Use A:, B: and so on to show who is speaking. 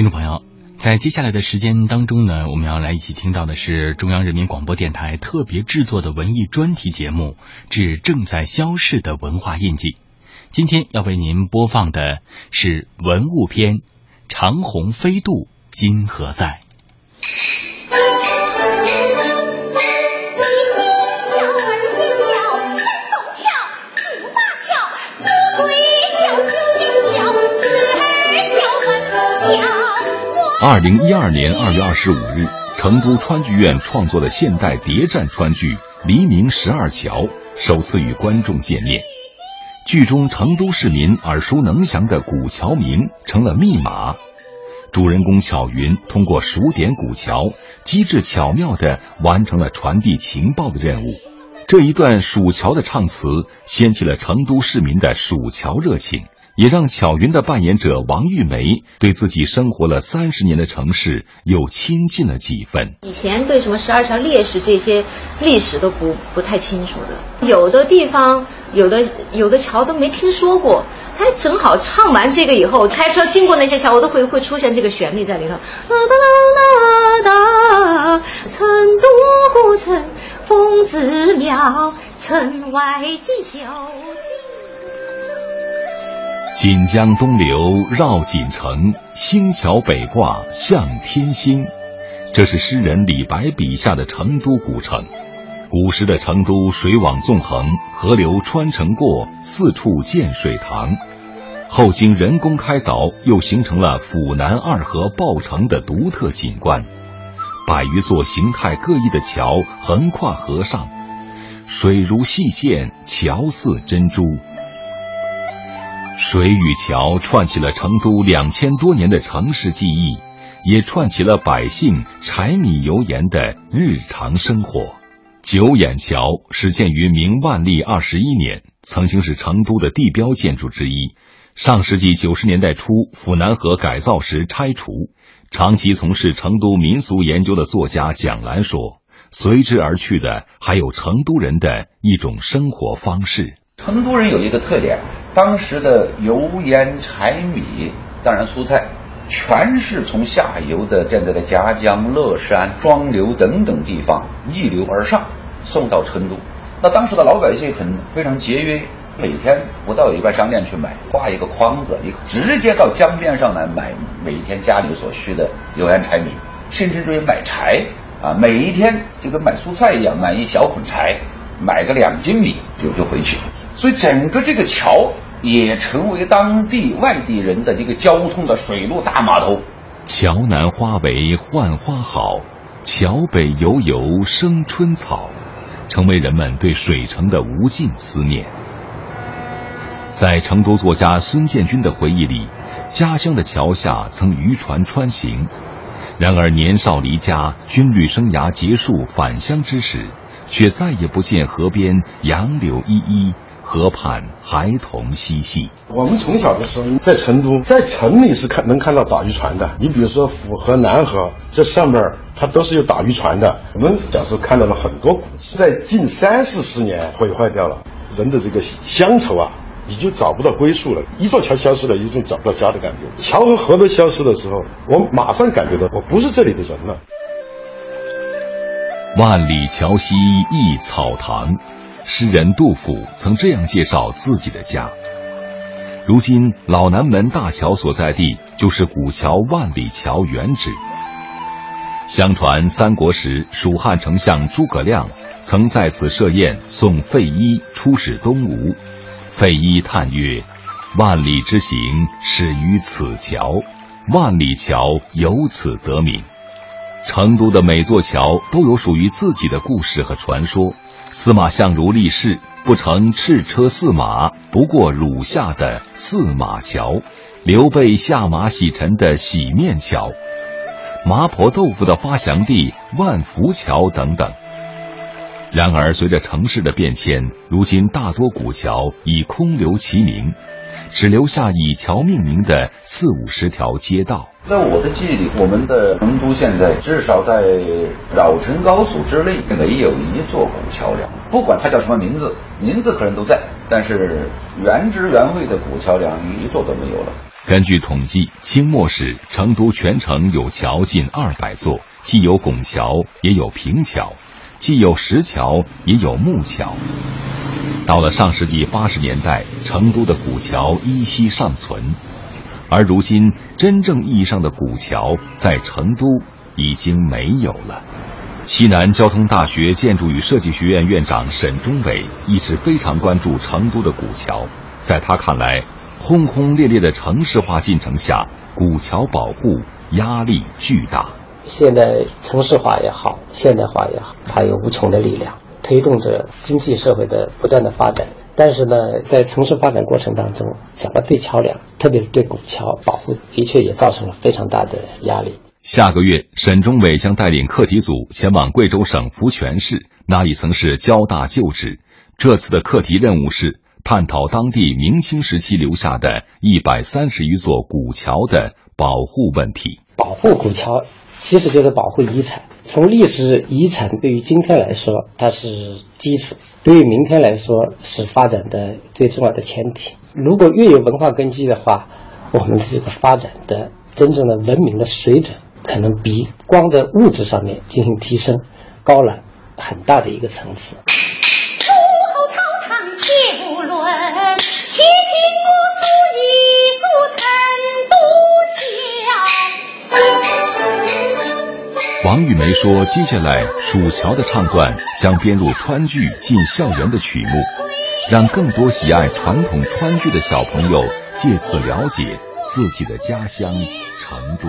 A: 听众朋友，在接下来的时间当中呢，我们要来一起听到的是中央人民广播电台特别制作的文艺专题节目《致正在消逝的文化印记》。今天要为您播放的是文物篇《长虹飞渡今何在》。
B: 二零一二年二月二十五日，成都川剧院创作的现代谍战川剧《黎明十二桥》首次与观众见面。剧中成都市民耳熟能详的古桥名成了密码，主人公巧云通过数点古桥，机智巧妙地完成了传递情报的任务。这一段数桥的唱词，掀起了成都市民的数桥热情。也让巧云的扮演者王玉梅对自己生活了三十年的城市又亲近了几分。
C: 以前对什么十二桥烈士这些历史都不不太清楚的，有的地方有的有的桥都没听说过。哎正好唱完这个以后，开车经过那些桥，我都会会出现这个旋律在里头。啦哒啦啦哒，成都古城风子庙，城外锦绣。
B: 锦江东流绕锦城，星桥北挂向天星。这是诗人李白笔下的成都古城。古时的成都水网纵横，河流穿城过，四处建水塘。后经人工开凿，又形成了府南二河抱城的独特景观。百余座形态各异的桥横跨河上，水如细线，桥似珍珠。水与桥串起了成都两千多年的城市记忆，也串起了百姓柴米油盐的日常生活。九眼桥始建于明万历二十一年，曾经是成都的地标建筑之一。上世纪九十年代初，府南河改造时拆除。长期从事成都民俗研究的作家蒋兰说：“随之而去的，还有成都人的一种生活方式。
D: 成都人有一个特点。”当时的油盐柴米，当然蔬菜，全是从下游的现在的夹江、乐山、双流等等地方逆流而上，送到成都。那当时的老百姓很非常节约，每天不到一般商店去买，挂一个筐子，一直接到江边上来买每天家里所需的油盐柴米，甚至于买柴啊，每一天就跟买蔬菜一样，买一小捆柴，买个两斤米就就回去。所以整个这个桥也成为当地外地人的这个交通的水路大码头。
B: 桥南花为浣花好，桥北油油生春草，成为人们对水城的无尽思念。在成都作家孙建军的回忆里，家乡的桥下曾渔船穿行，然而年少离家，军旅生涯结束返乡之时，却再也不见河边杨柳依依。河畔孩童嬉戏。
E: 我们从小的时候在成都，在城里是看能看到打渔船的。你比如说府河、南河，这上面它都是有打渔船的。我们小时候看到了很多古迹，在近三四十年毁坏掉了。人的这个乡愁啊，你就找不到归宿了。一座桥消失了，有种找不到家的感觉。桥和河都消失的时候，我马上感觉到我不是这里的人了。
B: 万里桥西一草堂。诗人杜甫曾这样介绍自己的家：如今老南门大桥所在地，就是古桥万里桥原址。相传三国时，蜀汉丞相诸葛亮曾在此设宴送费祎出使东吴。费祎叹曰：“万里之行，始于此桥，万里桥由此得名。”成都的每座桥都有属于自己的故事和传说。司马相如立誓不乘赤车驷马，不过汝下的驷马桥；刘备下马洗尘的洗面桥；麻婆豆腐的发祥地万福桥等等。然而，随着城市的变迁，如今大多古桥已空留其名。只留下以桥命名的四五十条街道。
D: 在我的记忆里，我们的成都现在至少在绕城高速之内没有一座古桥梁，不管它叫什么名字，名字可能都在，但是原汁原味的古桥梁一座都没有了。
B: 根据统计，清末时成都全城有桥近二百座，既有拱桥，也有平桥，既有石桥，也有木桥。到了上世纪八十年代，成都的古桥依稀尚存，而如今真正意义上的古桥在成都已经没有了。西南交通大学建筑与设计学院院长沈忠伟一直非常关注成都的古桥，在他看来。轰轰烈烈的城市化进程下，古桥保护压力巨大。
F: 现在城市化也好，现代化也好，它有无穷的力量，推动着经济社会的不断的发展。但是呢，在城市发展过程当中，怎么对桥梁，特别是对古桥保护，的确也造成了非常大的压力。
B: 下个月，沈忠伟将带领课题组前往贵州省福泉市，那里曾是交大旧址。这次的课题任务是。探讨当地明清时期留下的一百三十余座古桥的保护问题。
F: 保护古桥其实就是保护遗产。从历史遗产对于今天来说，它是基础；对于明天来说，是发展的最重要的前提。如果越有文化根基的话，我们这个发展的真正的文明的水准，可能比光在物质上面进行提升高了很大的一个层次。
B: 王玉梅说：“接下来，蜀桥的唱段将编入川剧进校园的曲目，让更多喜爱传统川剧的小朋友借此了解自己的家乡成都。”